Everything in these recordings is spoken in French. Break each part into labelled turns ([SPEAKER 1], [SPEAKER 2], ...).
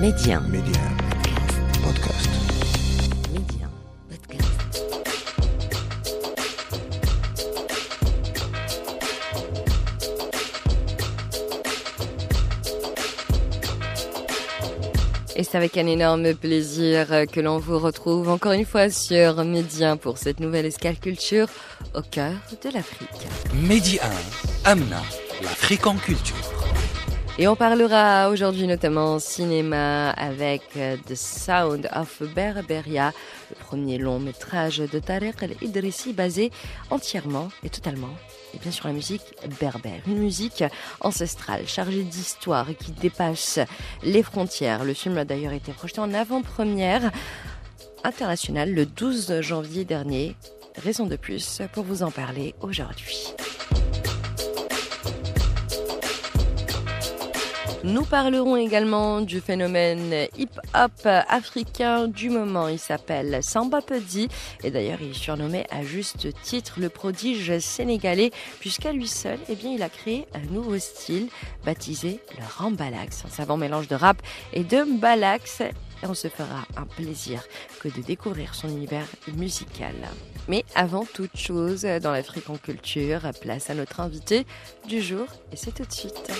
[SPEAKER 1] Média.
[SPEAKER 2] Média. Podcast.
[SPEAKER 1] Média. Podcast. Et c'est avec un énorme plaisir que l'on vous retrouve encore une fois sur Média pour cette nouvelle escale culture au cœur de l'Afrique.
[SPEAKER 3] Medi 1, Amna, l'Afrique en culture.
[SPEAKER 1] Et on parlera aujourd'hui notamment cinéma avec euh, The Sound of Berberia, le premier long métrage de Tarek El-Idrissi basé entièrement et totalement et bien sûr la musique berbère, une musique ancestrale chargée d'histoire qui dépasse les frontières. Le film a d'ailleurs été projeté en avant-première internationale le 12 janvier dernier. Raison de plus pour vous en parler aujourd'hui. Nous parlerons également du phénomène hip-hop africain du moment. Il s'appelle Samba Pedi et d'ailleurs il est surnommé à juste titre le prodige sénégalais puisqu'à lui seul, eh bien, il a créé un nouveau style baptisé le Rambalax, un savant mélange de rap et de mbalax. Et on se fera un plaisir que de découvrir son univers musical. Mais avant toute chose, dans l'Afrique en culture, place à notre invité du jour et c'est tout de suite.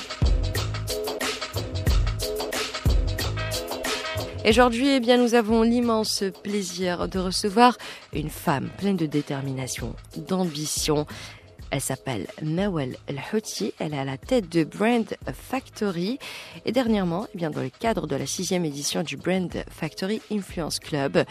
[SPEAKER 1] Et aujourd'hui, eh bien, nous avons l'immense plaisir de recevoir une femme pleine de détermination, d'ambition. Elle s'appelle Nawel El. Elle est à la tête de Brand Factory. Et dernièrement, eh bien, dans le cadre de la sixième édition du Brand Factory Influence Club,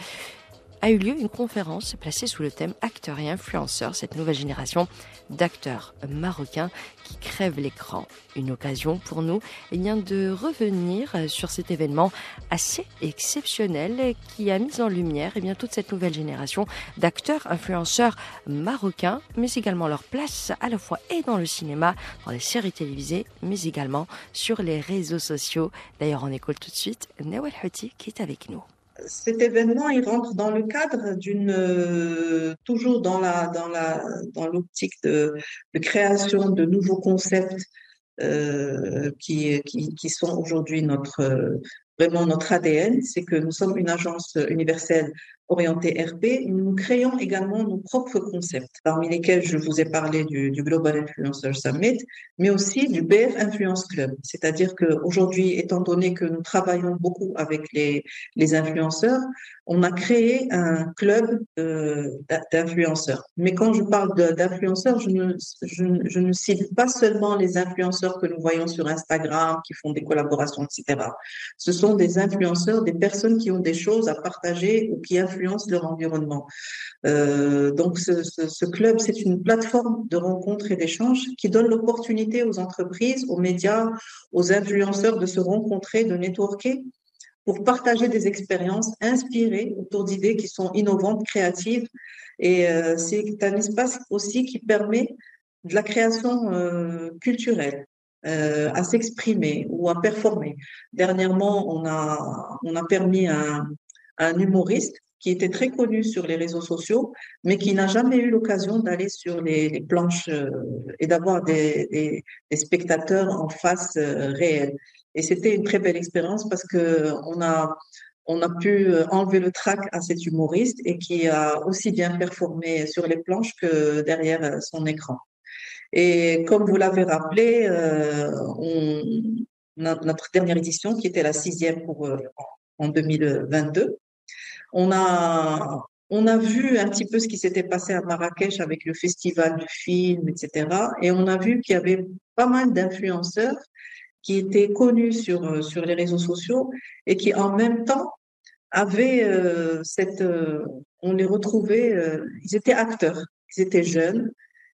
[SPEAKER 1] a eu lieu une conférence placée sous le thème acteurs et influenceurs, cette nouvelle génération d'acteurs marocains qui crèvent l'écran. Une occasion pour nous eh bien, de revenir sur cet événement assez exceptionnel qui a mis en lumière eh bien, toute cette nouvelle génération d'acteurs influenceurs marocains, mais également leur place à la fois et dans le cinéma, dans les séries télévisées, mais également sur les réseaux sociaux. D'ailleurs, on écoute tout de suite Nawal Houti qui est avec nous
[SPEAKER 4] cet événement, il rentre dans le cadre d'une euh, toujours dans la dans la dans l'optique de, de, création de nouveaux concepts euh, qui, qui, qui sont aujourd'hui notre vraiment notre ADN, c'est que nous sommes une agence universelle orientée RP. Nous créons également nos propres concepts, parmi lesquels je vous ai parlé du, Global Influencer Summit, mais aussi du BF Influence Club. C'est-à-dire qu'aujourd'hui, étant donné que nous travaillons beaucoup avec les, les influenceurs, on a créé un club d'influenceurs. Mais quand je parle d'influenceurs, je ne, je, je ne cite pas seulement les influenceurs que nous voyons sur Instagram, qui font des collaborations, etc. Ce sont des influenceurs, des personnes qui ont des choses à partager ou qui influencent leur environnement. Euh, donc ce, club, c'est une plateforme de rencontres et d'échanges qui donne l'opportunité aux entreprises, aux médias, aux influenceurs de se rencontrer, de networker pour partager des expériences inspirées autour d'idées qui sont innovantes, créatives. Et euh, c'est un espace aussi qui permet de la création euh, culturelle. À s'exprimer ou à performer. Dernièrement, on a, on a permis à un humoriste qui était très connu sur les réseaux sociaux, mais qui n'a jamais eu l'occasion d'aller sur les, planches euh, et d'avoir des, spectateurs en face euh, réelle. Et c'était une très belle expérience parce que on a on a pu enlever le trac à cet humoriste et qui a aussi bien performé sur les planches que derrière son écran. Et comme vous l'avez rappelé, euh, on, notre dernière édition, qui était la sixième pour euh, en 2022, on a on a vu un petit peu ce qui s'était passé à Marrakech avec le festival du film, etc. Et on a vu qu'il y avait pas mal d'influenceurs qui étaient connus sur sur les réseaux sociaux et qui en même temps avaient euh, cette, euh, on les retrouvait, euh, ils étaient acteurs, ils étaient jeunes,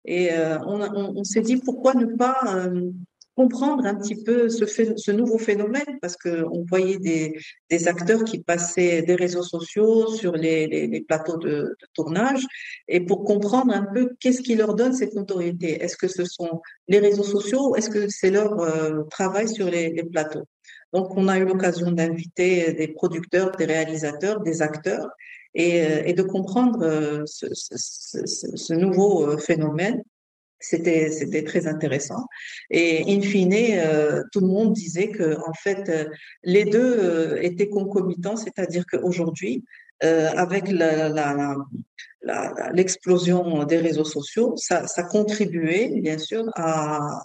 [SPEAKER 4] et euh, on, on, on s'est dit pourquoi ne pas euh, comprendre un petit peu ce, nouveau phénomène parce que on voyait des, acteurs qui passaient des réseaux sociaux sur les, plateaux de, tournage et pour comprendre un peu qu'est-ce qui leur donne cette notoriété. Est-ce que ce sont les réseaux sociaux ou est-ce que c'est leur euh, travail sur les, plateaux? Donc on a eu l'occasion d'inviter des producteurs, des réalisateurs, des acteurs et, et de comprendre ce, ce nouveau phénomène c'était c'était très intéressant. Et in fine euh, tout le monde disait que en fait euh, les deux euh, étaient concomitants c'est-à-dire qu'aujourd'hui avec l'explosion des réseaux sociaux ça, ça contribuait bien sûr à,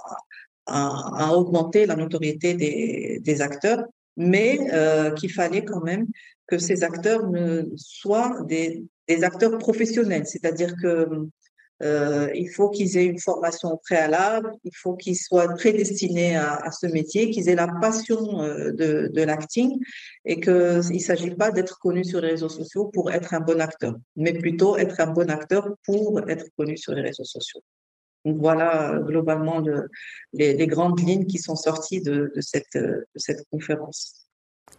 [SPEAKER 4] à, augmenter la notoriété des, acteurs mais qu'il fallait quand même que ces acteurs soient des, des acteurs professionnels. C'est-à-dire que euh, il faut qu'ils aient une formation préalable, il faut qu'ils soient prédestinés à, ce métier, qu'ils aient la passion euh, de, l'acting et qu'il ne s'agit pas d'être connu sur les réseaux sociaux pour être un bon acteur, mais plutôt être un bon acteur pour être connu sur les réseaux sociaux. Voilà globalement le, les, grandes lignes qui sont sorties de cette conférence.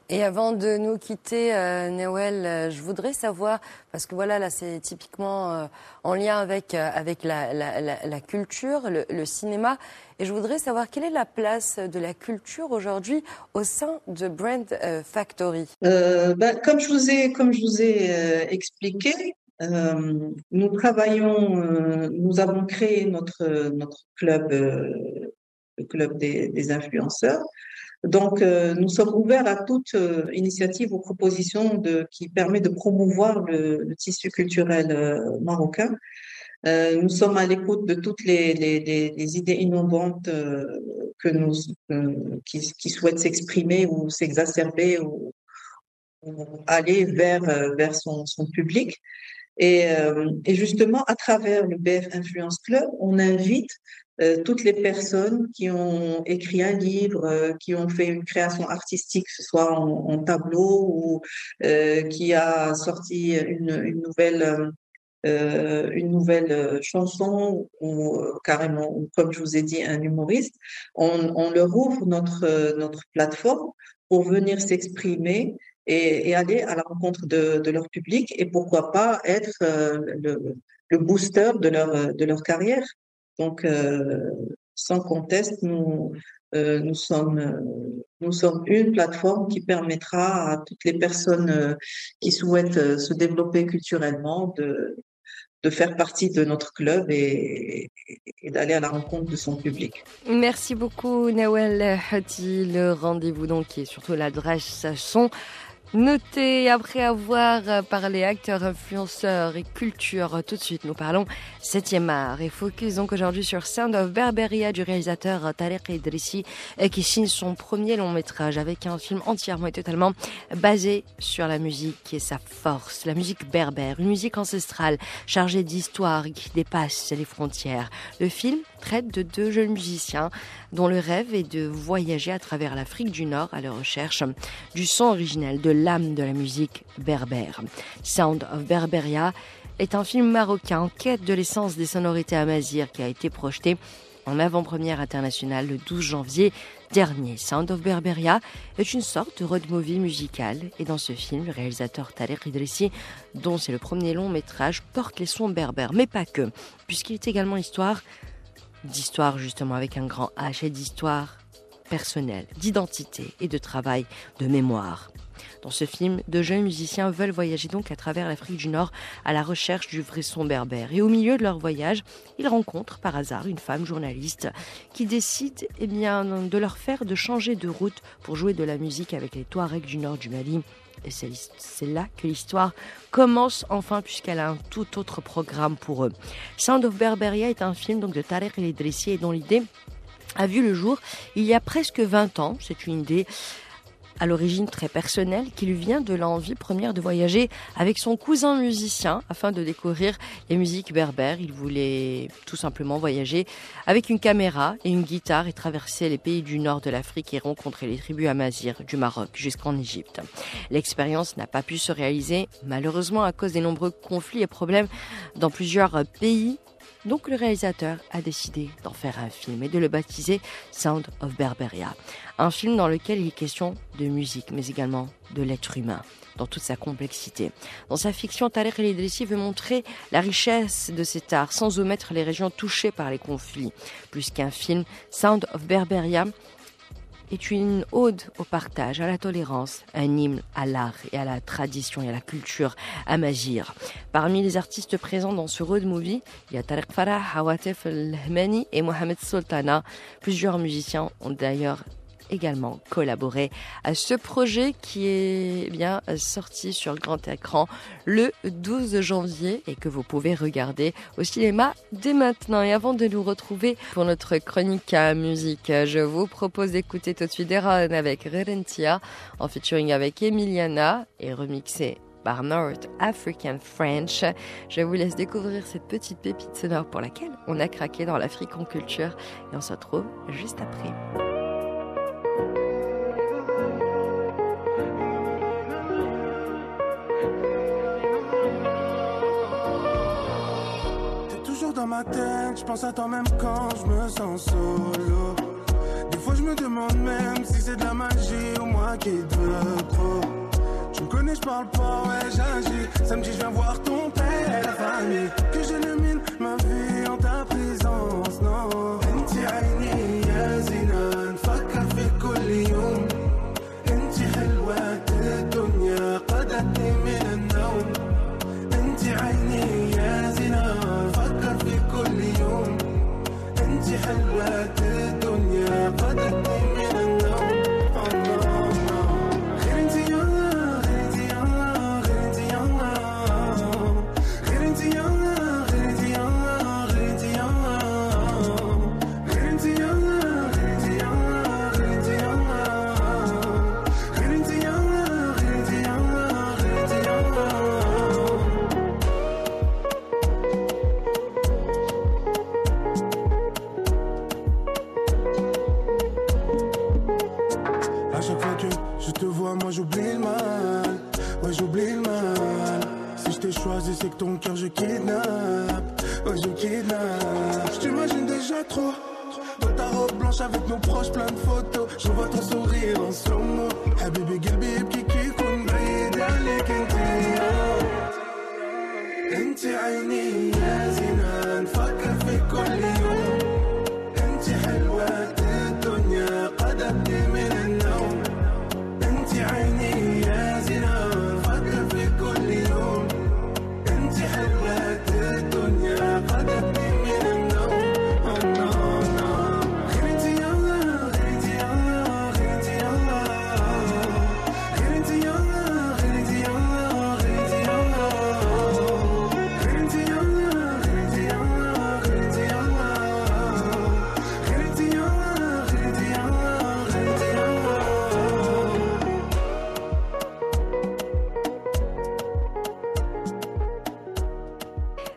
[SPEAKER 1] Et avant de nous quitter, euh, Noël, euh, je voudrais savoir, parce que voilà, là, c'est typiquement euh, en lien avec, avec la, culture, le, cinéma, et je voudrais savoir quelle est la place de la culture aujourd'hui au sein de Brand Factory?
[SPEAKER 4] Ben, comme je vous ai, comme je vous ai expliqué, nous travaillons, nous avons créé notre, notre club, le club des influenceurs. Donc, euh, nous sommes ouverts à toute euh, initiative ou proposition qui permet de promouvoir le, tissu culturel euh, marocain. Nous sommes à l'écoute de toutes les, idées innovantes qui, souhaitent s'exprimer ou s'exacerber ou, aller vers, son public. Et, et, justement, à travers le BF Influence Club, on invite euh, toutes les personnes qui ont écrit un livre, euh, qui ont fait une création artistique, que ce soit en, tableau ou euh, qui a sorti une, nouvelle une nouvelle chanson ou carrément, comme je vous ai dit, un humoriste, on, leur ouvre notre notre plateforme pour venir s'exprimer et, aller à la rencontre de, de, leur public et pourquoi pas être le, le booster de leur de leur carrière. Donc, euh, sans conteste, nous, euh, nous, sommes, une plateforme qui permettra à toutes les personnes euh, qui souhaitent se développer culturellement de, faire partie de notre club et, d'aller à la rencontre de son public.
[SPEAKER 1] Merci beaucoup Nawel Hati. Le rendez-vous donc qui est surtout l'adresse son Notez, après avoir parlé acteurs, influenceurs et culture, tout de suite nous parlons 7e art et focus donc aujourd'hui sur Sound of Berberia du réalisateur Tarek Idrissi qui signe son premier long métrage avec un film entièrement et totalement basé sur la musique est sa force, la musique berbère, une musique ancestrale chargée d'histoire qui dépasse les frontières. Le film traite de deux jeunes musiciens dont le rêve est de voyager à travers l'Afrique du Nord à la recherche du son originel, de l'âme de la musique berbère. Sound of Berberia est un film marocain en quête de l'essence des sonorités amazirs qui a été projeté en avant-première internationale le 12 janvier dernier. Sound of Berberia est une sorte de road movie musical et dans ce film, le réalisateur Tariq Idrissi, dont c'est le premier long métrage, porte les sons berbères, mais pas que, puisqu'il est également histoire d'histoire justement avec un grand H et d'histoire personnelle, d'identité et de travail, de mémoire. Dans ce film, de jeunes musiciens veulent voyager donc à travers l'Afrique du Nord à la recherche du vrai son berbère. Et au milieu de leur voyage, ils rencontrent par hasard une femme journaliste qui décide eh bien, de leur faire de changer de route pour jouer de la musique avec les Touaregs du Nord du Mali et c'est là que l'histoire commence enfin puisqu'elle a un tout autre programme pour eux. Sound of Berberia est un film donc de Tarek El Idrissi dont l'idée a vu le jour il y a presque 20 ans. C'est une idée à l'origine très personnelle qui lui vient de l'envie première de voyager avec son cousin musicien afin de découvrir les musiques berbères. Il voulait tout simplement voyager avec une caméra et une guitare et traverser les pays du nord de l'Afrique et rencontrer les tribus amazirs du Maroc jusqu'en Égypte. L'expérience n'a pas pu se réaliser malheureusement à cause des nombreux conflits et problèmes dans plusieurs pays donc le réalisateur a décidé d'en faire un film et de le baptiser Sound of Berberia. Un film dans lequel il est question de musique, mais également de l'être humain dans toute sa complexité. Dans sa fiction, Tarek El Idrissi veut montrer la richesse de cet art sans omettre les régions touchées par les conflits. Plus qu'un film, Sound of Berberia est une ode au partage, à la tolérance, un hymne à l'art et à la tradition et à la culture amazigh. Parmi les artistes présents dans ce road movie, il y a Tariq Farah, Hawatef El-Hmani et Mohamed Sultana. Plusieurs musiciens ont d'ailleurs également collaboré à ce projet qui est bien sorti sur le grand écran le 12 janvier et que vous pouvez regarder au cinéma dès maintenant. Et avant de nous retrouver pour notre chronique à musique, je vous propose d'écouter tout de suite Deron avec Rerentia en featuring avec Emiliana et remixé par North African French. Je vous laisse découvrir cette petite pépite sonore pour laquelle on a craqué dans l'Afrique en culture et on se retrouve juste après.
[SPEAKER 5] Dans ma tête, je pense à toi même quand je me sens solo. Des fois je me demande même si c'est de la magie ou moi qui te trop. Tu me connais, je parle pas, ouais j'agis. Samedi je viens voir ton père et la famille. Que j'élimine ma vie en ta présence, plein de photos. Je vois ton sourire en slow-mo. Habibi قلبي يبكي يكون بعيد عليك انت انت عيني يا زينة نفكر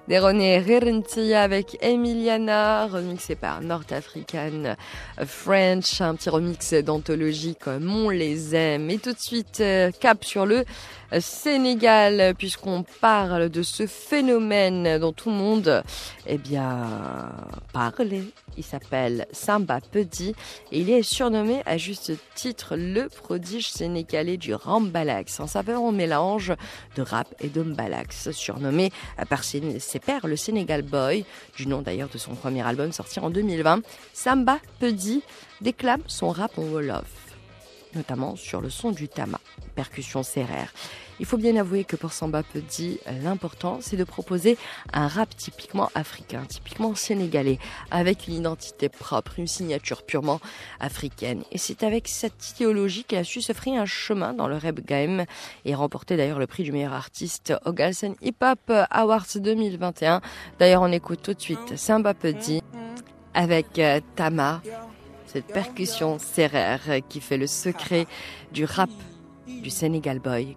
[SPEAKER 1] Deroné Rerentia avec Emiliana, remixé par North African French, un petit remix d'anthologie comme on les aime. Et tout de suite, euh, cap sur le Sénégal, puisqu'on parle de ce phénomène dont tout le monde, eh bien, parle. Il s'appelle Samba Pedi et il est surnommé à juste titre le prodige sénégalais du Rambalax, un saveur mélange de rap et de mbalax, surnommé par ses, pairs le Sénégal Boy, du nom d'ailleurs de son premier album sorti en 2020. Samba Pedi déclame son rap en Wolof notamment sur le son du tama, percussion serrère. Il faut bien avouer que pour Samba Pedi, l'important c'est de proposer un rap typiquement africain, typiquement sénégalais, avec une identité propre, une signature purement africaine. Et c'est avec cette idéologie qu'il a su se frayer un chemin dans le rap game et remporter d'ailleurs le prix du meilleur artiste au Galsen Hip Hop Awards 2021. D'ailleurs, on écoute tout de suite Samba Pedi avec euh, Tama, cette percussion serrère qui fait le secret du rap du Sénégal Boy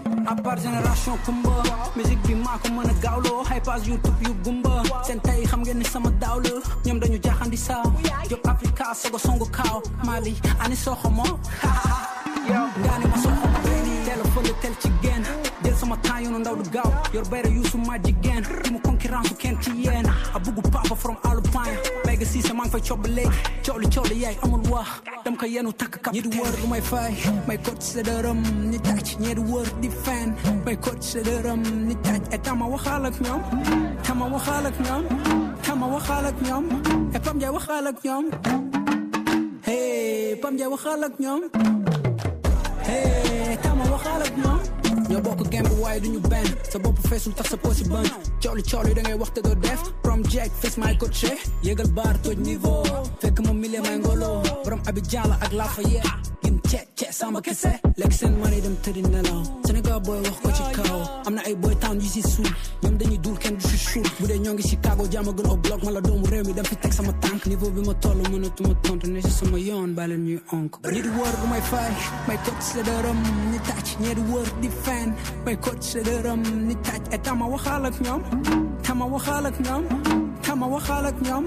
[SPEAKER 6] Part génération er kumba musique bi maa ko mën a gaawloo hay page youtube yu gumba seen tey xam ngeen ni sama daaw la ñoom dañu jaaxandi saaw jóg africa sogo songu kaaw mali ani soxomo ngaani ma soxomo teel a fële teel ci genn sama tayon ndaw du gaw yor bayra yusu ma jigen timu concurrence ken tiyen abugu papa from alpine. Mega si sama fay chob leg choli choli yay amul wax dam ka yenu tak kap ñi di wër lumay fay may coach se deuram ñi tacc ñi di defend. My fan may coach se deuram ñi tacc etama waxal ak ñom tama waxal ak ñom tama waxal ak ñom e pam jay waxal ak ñom hey pam jay waxal ak ñom hey tama waxal ak ñom ñoo bokk game bi waaye duñu benn sa bopp feesul tax sa poche ban. Cooli cooli da wax te doo def. From jack fes may coach yégal baar toj niveau fekk ma mile may ngolo borom abi jàlla ak la ce ce samba kese seen mani dem tëddi nelaw Sénégal booy wax ko ci kaw am na ay boy town yu si suuf ñoom dañuy dul kenn du si suuf bu dee ñoo Chicago jaama gën au bloc man la doomu mi dem fi teg sama tànk niveau bi ma toll mënatuma tontu ne si sama yoon bàyyi ñuy onk ñi di wër bu may fay may coach sa dërëm ni tàcc ñi di wër di fen may coach sa dërëm ni tàcc et tama waxaal ak ñoom tama waxaal ak ñoom tama waxaal ak ñoom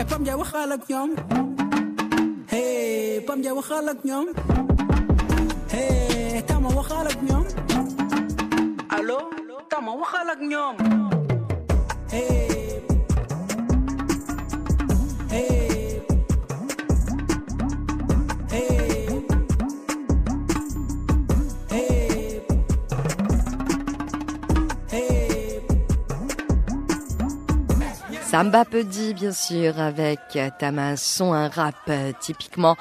[SPEAKER 6] et Pam Ndiaye waxaal ak ñoom hey Pam Ndiaye waxaal ak ñoom. Hey tama waxaal ak ñoom. Allo tama waxaal ak ñoom. Hey hey hey hey hey
[SPEAKER 1] Samba Pedi, bien sûr, avec Tama, son un rap typiquement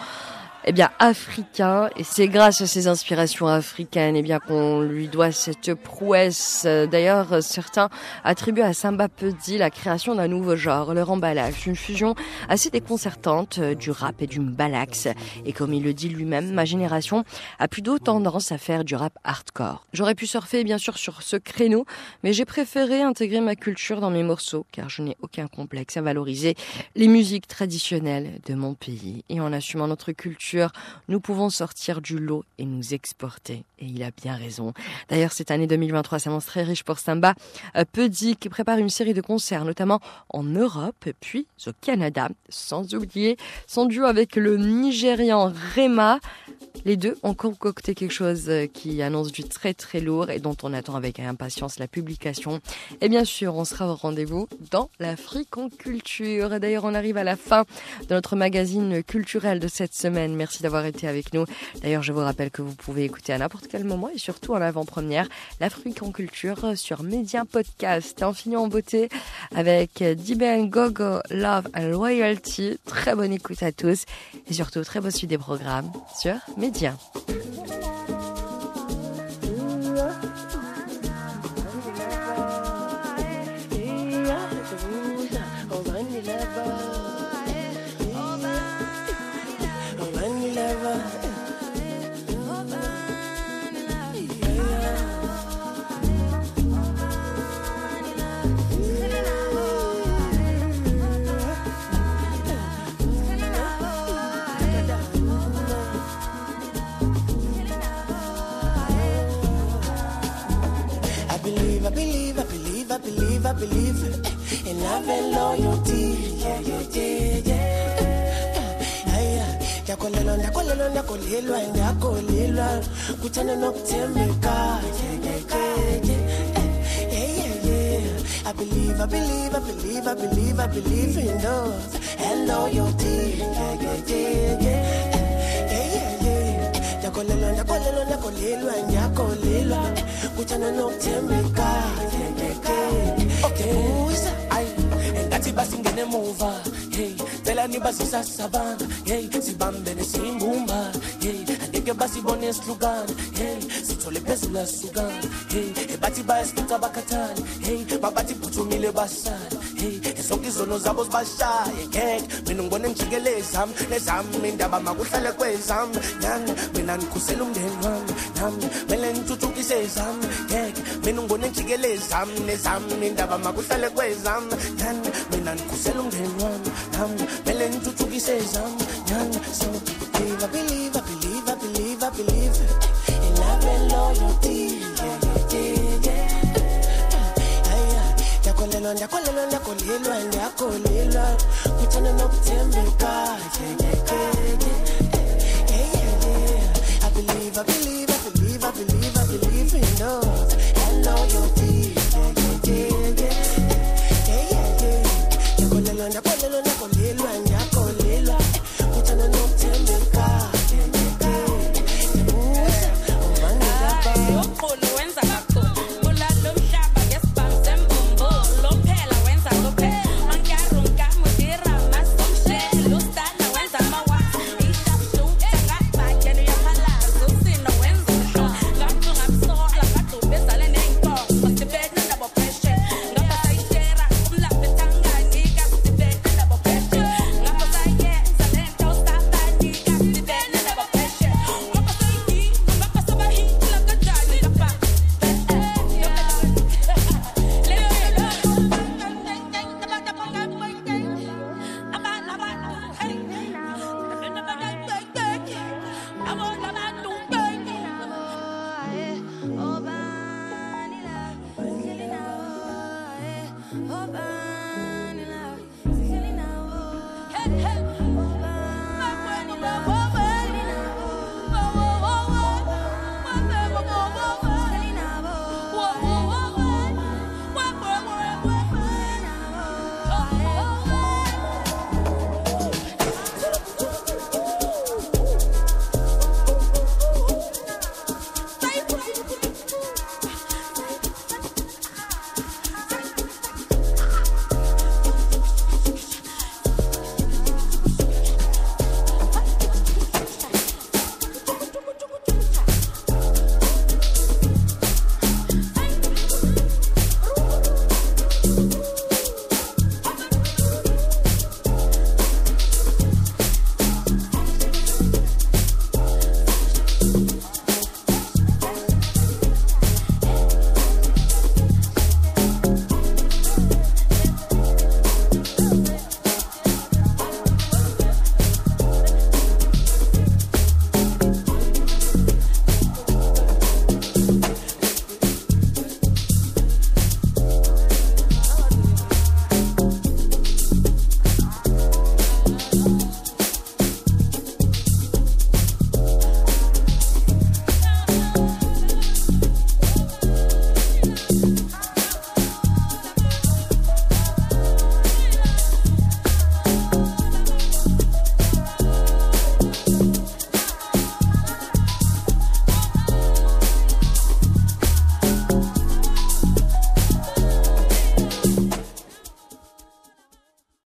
[SPEAKER 1] eh bien africain et c'est grâce à ses inspirations africaines eh bien qu'on lui doit cette prouesse. D'ailleurs certains attribuent à Samba Pedi la création d'un nouveau genre le remballage une fusion assez déconcertante du rap et du mbalax. Et comme il le dit lui-même ma génération a plutôt tendance à faire du rap hardcore. J'aurais pu surfer bien sûr sur ce créneau mais j'ai préféré intégrer ma culture dans mes morceaux car je n'ai aucun complexe à valoriser les musiques traditionnelles de mon pays. Et en assumant notre culture nous pouvons sortir du lot et nous exporter. Et il a bien raison. D'ailleurs, cette année 2023 s'annonce très riche pour Samba. Pedi qui prépare une série de concerts, notamment en Europe, puis au Canada, sans oublier son duo avec le Nigérian Rema. Les deux ont concocté quelque chose qui annonce du très très lourd et dont on attend avec impatience la publication. Et bien sûr, on sera au rendez-vous dans l'Afrique en culture. D'ailleurs, on arrive à la fin de notre magazine culturel de cette semaine. Merci d'avoir été avec nous. D'ailleurs, je vous rappelle que vous pouvez écouter à n'importe quel moment et surtout en avant-première l'Afrique en culture sur Média Podcast. Finissant en beauté avec Diben Gogo Love and Loyalty. Très bonne écoute à tous et surtout très beau suite des programmes sur Média.
[SPEAKER 7] I believe, in love and loyalty. Yeah, yeah, yeah, yeah. Ndakolelwa, ndakolelwa, ndakolelwa, ndakolelwa. Kuthanda nokuthembeka. I believe, I believe, I believe, I believe, I believe in love and loyalty. Yeah. Yeah, yeah, yeah. Ndakolelwa, ndakolelwa, ndakolelwa, ndakolelwa. Kuthanda nokuthembeka. Okay, buza.
[SPEAKER 8] Ay, engathi basingene emuva. Hey cela nibasisasabanga hey sibambene simbumba. Hey angeke basibone sihlukana hey sithole phezulu asukana hey bathi bayasifica bakhathane hey babathi phuthumile basala hey zonke izono zabo zibashaye ngeke mina ngibone ngijikele zami nezami indaba makuhlale kwezami nyana mina ngikhusela umndeni wami. Nami mele ngithuthukise zami ngeke mina ngibone ngijikele zami nezami indaba makuhlale kwezami nyana mina ngikhusela umndeni wami. Nami mele ngithuthukise zami nyana so
[SPEAKER 7] believe, I believe, I believe, I believe, I believe in love and loyalty. Yeah, yeah, kolelonda kolelonda kolelwanda kolelwa kuthana nokuthembeka I believe, I believe, I believe, I believe, I believe in love. I know you'll yeah, yeah, yeah.